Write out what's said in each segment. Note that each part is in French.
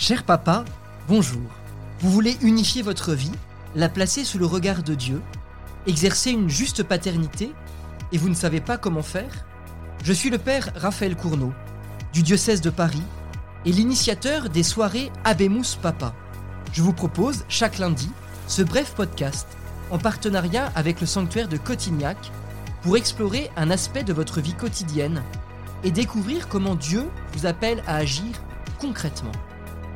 Cher papa, bonjour. Vous voulez unifier votre vie, la placer sous le regard de Dieu, exercer une juste paternité, et vous ne savez pas comment faire? Je suis le père Raphaël Cournot, du diocèse de Paris, et l'initiateur des soirées Abemus Papa. Je vous propose, chaque lundi, ce bref podcast, en partenariat avec le sanctuaire de Cotignac, pour explorer un aspect de votre vie quotidienne et découvrir comment Dieu vous appelle à agir concrètement.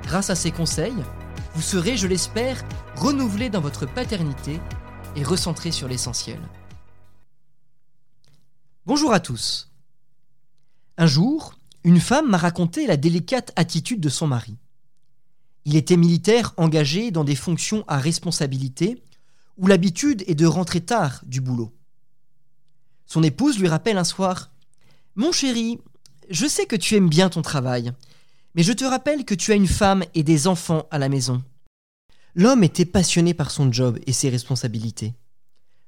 Grâce à ces conseils, vous serez, je l'espère, renouvelé dans votre paternité et recentré sur l'essentiel. Bonjour à tous. Un jour, une femme m'a raconté la délicate attitude de son mari. Il était militaire engagé dans des fonctions à responsabilité où l'habitude est de rentrer tard du boulot. Son épouse lui rappelle un soir Mon chéri, je sais que tu aimes bien ton travail, mais je te rappelle que tu as une femme et des enfants à la maison. L'homme était passionné par son job et ses responsabilités.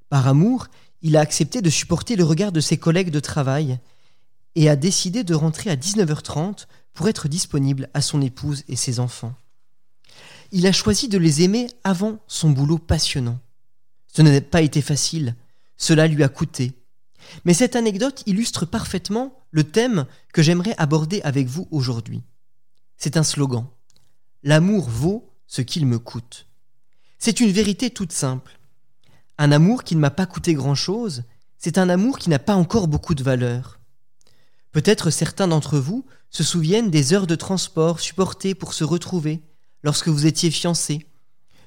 Par amour, il a accepté de supporter le regard de ses collègues de travail et a décidé de rentrer à 19h30 pour être disponible à son épouse et ses enfants. Il a choisi de les aimer avant son boulot passionnant. Ce n'a pas été facile, cela lui a coûté. Mais cette anecdote illustre parfaitement le thème que j'aimerais aborder avec vous aujourd'hui. C'est un slogan. L'amour vaut ce qu'il me coûte. C'est une vérité toute simple. Un amour qui ne m'a pas coûté grand-chose, c'est un amour qui n'a pas encore beaucoup de valeur. Peut-être certains d'entre vous se souviennent des heures de transport supportées pour se retrouver lorsque vous étiez fiancés,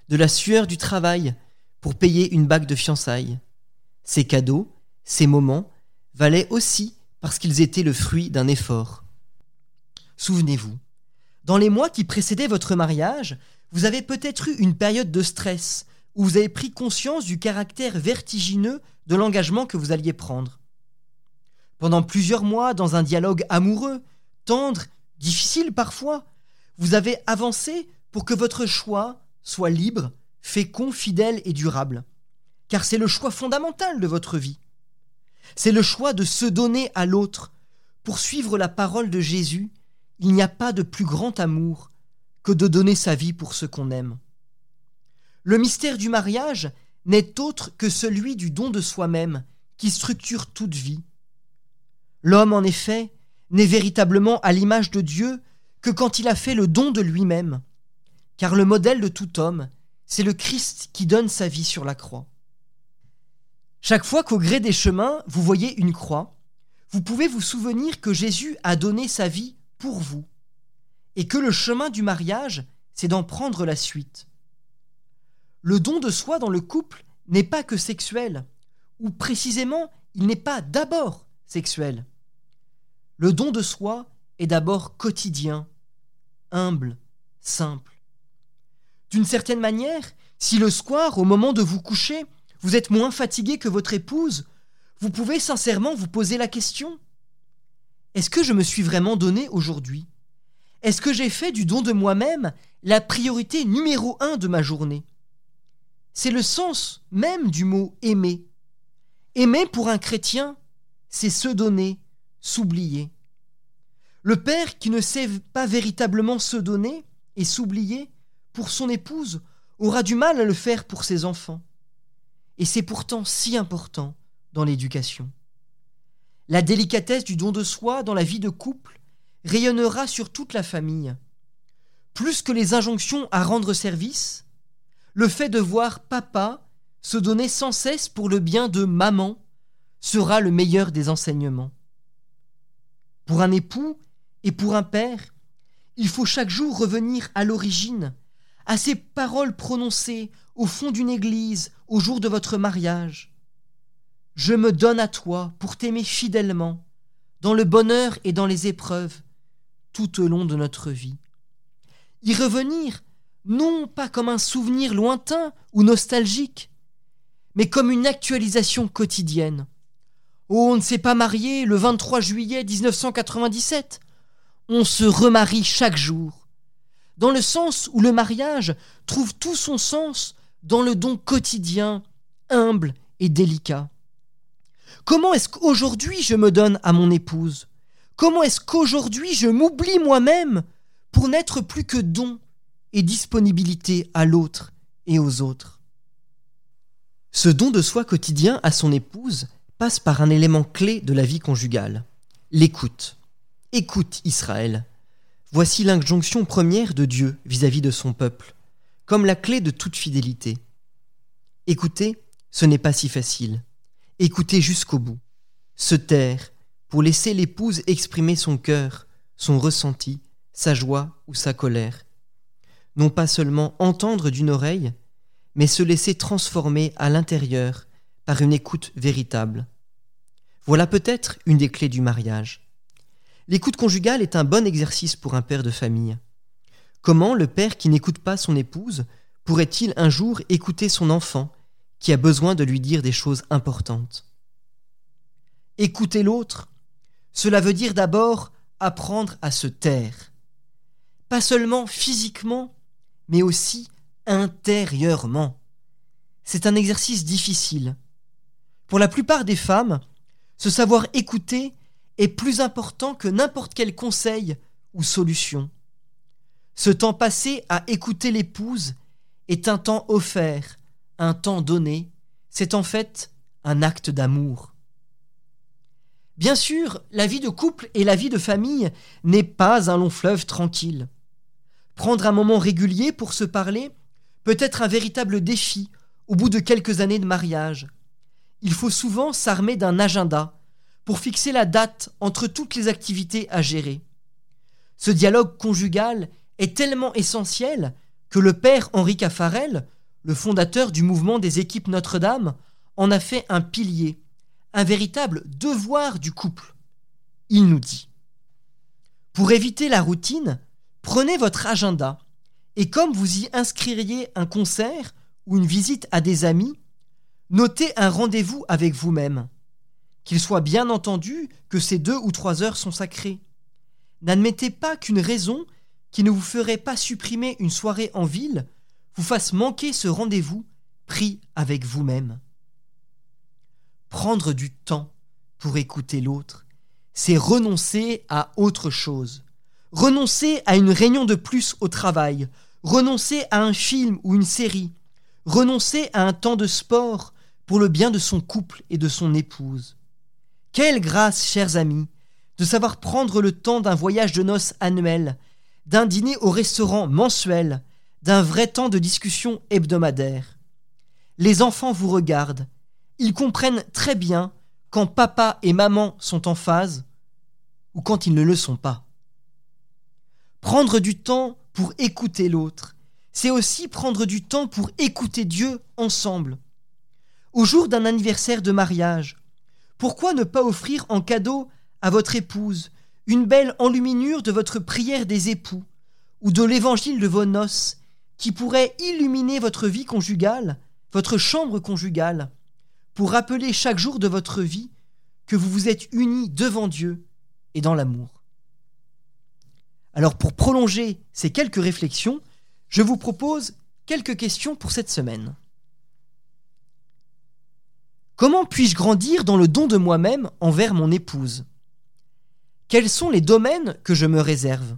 de la sueur du travail pour payer une bague de fiançailles. Ces cadeaux, ces moments, valaient aussi parce qu'ils étaient le fruit d'un effort. Souvenez-vous, dans les mois qui précédaient votre mariage, vous avez peut-être eu une période de stress où vous avez pris conscience du caractère vertigineux de l'engagement que vous alliez prendre. Pendant plusieurs mois, dans un dialogue amoureux, tendre, difficile parfois, vous avez avancé pour que votre choix soit libre, fécond, fidèle et durable. Car c'est le choix fondamental de votre vie. C'est le choix de se donner à l'autre pour suivre la parole de Jésus il n'y a pas de plus grand amour que de donner sa vie pour ce qu'on aime. Le mystère du mariage n'est autre que celui du don de soi-même qui structure toute vie. L'homme, en effet, n'est véritablement à l'image de Dieu que quand il a fait le don de lui-même, car le modèle de tout homme, c'est le Christ qui donne sa vie sur la croix. Chaque fois qu'au gré des chemins, vous voyez une croix, vous pouvez vous souvenir que Jésus a donné sa vie pour vous, et que le chemin du mariage, c'est d'en prendre la suite. Le don de soi dans le couple n'est pas que sexuel, ou précisément, il n'est pas d'abord sexuel. Le don de soi est d'abord quotidien, humble, simple. D'une certaine manière, si le soir, au moment de vous coucher, vous êtes moins fatigué que votre épouse, vous pouvez sincèrement vous poser la question est-ce que je me suis vraiment donné aujourd'hui? Est-ce que j'ai fait du don de moi-même la priorité numéro un de ma journée? C'est le sens même du mot aimer. Aimer pour un chrétien, c'est se donner, s'oublier. Le père qui ne sait pas véritablement se donner et s'oublier pour son épouse aura du mal à le faire pour ses enfants. Et c'est pourtant si important dans l'éducation. La délicatesse du don de soi dans la vie de couple rayonnera sur toute la famille. Plus que les injonctions à rendre service, le fait de voir papa se donner sans cesse pour le bien de maman sera le meilleur des enseignements. Pour un époux et pour un père, il faut chaque jour revenir à l'origine, à ces paroles prononcées au fond d'une église au jour de votre mariage. Je me donne à toi pour t'aimer fidèlement, dans le bonheur et dans les épreuves, tout au long de notre vie. Y revenir, non pas comme un souvenir lointain ou nostalgique, mais comme une actualisation quotidienne. Oh, on ne s'est pas marié le 23 juillet 1997. On se remarie chaque jour. Dans le sens où le mariage trouve tout son sens dans le don quotidien, humble et délicat. Comment est-ce qu'aujourd'hui je me donne à mon épouse? Comment est-ce qu'aujourd'hui je m'oublie moi-même pour n'être plus que don et disponibilité à l'autre et aux autres? Ce don de soi quotidien à son épouse passe par un élément clé de la vie conjugale, l'écoute. Écoute Israël. Voici l'injonction première de Dieu vis-à-vis de son peuple, comme la clé de toute fidélité. Écouter, ce n'est pas si facile. Écouter jusqu'au bout. Se taire pour laisser l'épouse exprimer son cœur, son ressenti, sa joie ou sa colère. Non pas seulement entendre d'une oreille, mais se laisser transformer à l'intérieur par une écoute véritable. Voilà peut-être une des clés du mariage. L'écoute conjugale est un bon exercice pour un père de famille. Comment le père qui n'écoute pas son épouse pourrait-il un jour écouter son enfant qui a besoin de lui dire des choses importantes Écouter l'autre, cela veut dire d'abord apprendre à se taire. Pas seulement physiquement, mais aussi intérieurement. C'est un exercice difficile. Pour la plupart des femmes, ce savoir écouter est plus important que n'importe quel conseil ou solution. Ce temps passé à écouter l'épouse est un temps offert, un temps donné, c'est en fait un acte d'amour. Bien sûr, la vie de couple et la vie de famille n'est pas un long fleuve tranquille. Prendre un moment régulier pour se parler peut être un véritable défi au bout de quelques années de mariage. Il faut souvent s'armer d'un agenda, pour fixer la date entre toutes les activités à gérer. Ce dialogue conjugal est tellement essentiel que le père Henri Caffarel, le fondateur du mouvement des équipes Notre-Dame, en a fait un pilier, un véritable devoir du couple. Il nous dit Pour éviter la routine, prenez votre agenda et comme vous y inscririez un concert ou une visite à des amis, notez un rendez-vous avec vous-même qu'il soit bien entendu que ces deux ou trois heures sont sacrées. N'admettez pas qu'une raison qui ne vous ferait pas supprimer une soirée en ville fasse manquer ce rendez-vous pris avec vous-même. Prendre du temps pour écouter l'autre, c'est renoncer à autre chose. Renoncer à une réunion de plus au travail, renoncer à un film ou une série, renoncer à un temps de sport pour le bien de son couple et de son épouse. Quelle grâce, chers amis, de savoir prendre le temps d'un voyage de noces annuel, d'un dîner au restaurant mensuel, d'un vrai temps de discussion hebdomadaire. Les enfants vous regardent, ils comprennent très bien quand papa et maman sont en phase ou quand ils ne le sont pas. Prendre du temps pour écouter l'autre, c'est aussi prendre du temps pour écouter Dieu ensemble. Au jour d'un anniversaire de mariage, pourquoi ne pas offrir en cadeau à votre épouse une belle enluminure de votre prière des époux ou de l'évangile de vos noces qui pourrait illuminer votre vie conjugale, votre chambre conjugale, pour rappeler chaque jour de votre vie que vous vous êtes unis devant Dieu et dans l'amour. Alors pour prolonger ces quelques réflexions, je vous propose quelques questions pour cette semaine. Comment puis-je grandir dans le don de moi-même envers mon épouse? Quels sont les domaines que je me réserve?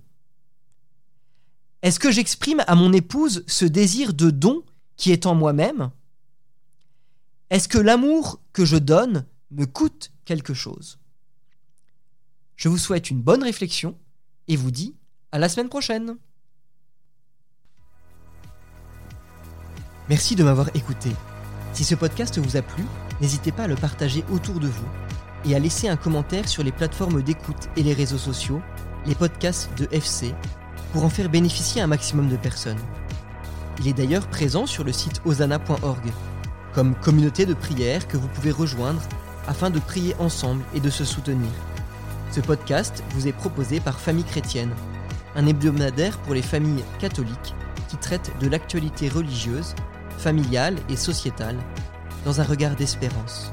Est-ce que j'exprime à mon épouse ce désir de don qui est en moi-même? Est-ce que l'amour que je donne me coûte quelque chose? Je vous souhaite une bonne réflexion et vous dis à la semaine prochaine. Merci de m'avoir écouté. Si ce podcast vous a plu, n'hésitez pas à le partager autour de vous et à laisser un commentaire sur les plateformes d'écoute et les réseaux sociaux, les podcasts de FC, pour en faire bénéficier un maximum de personnes. Il est d'ailleurs présent sur le site osana.org, comme communauté de prière que vous pouvez rejoindre afin de prier ensemble et de se soutenir. Ce podcast vous est proposé par Famille Chrétienne, un hebdomadaire pour les familles catholiques qui traite de l'actualité religieuse, familiale et sociétale dans un regard d'espérance.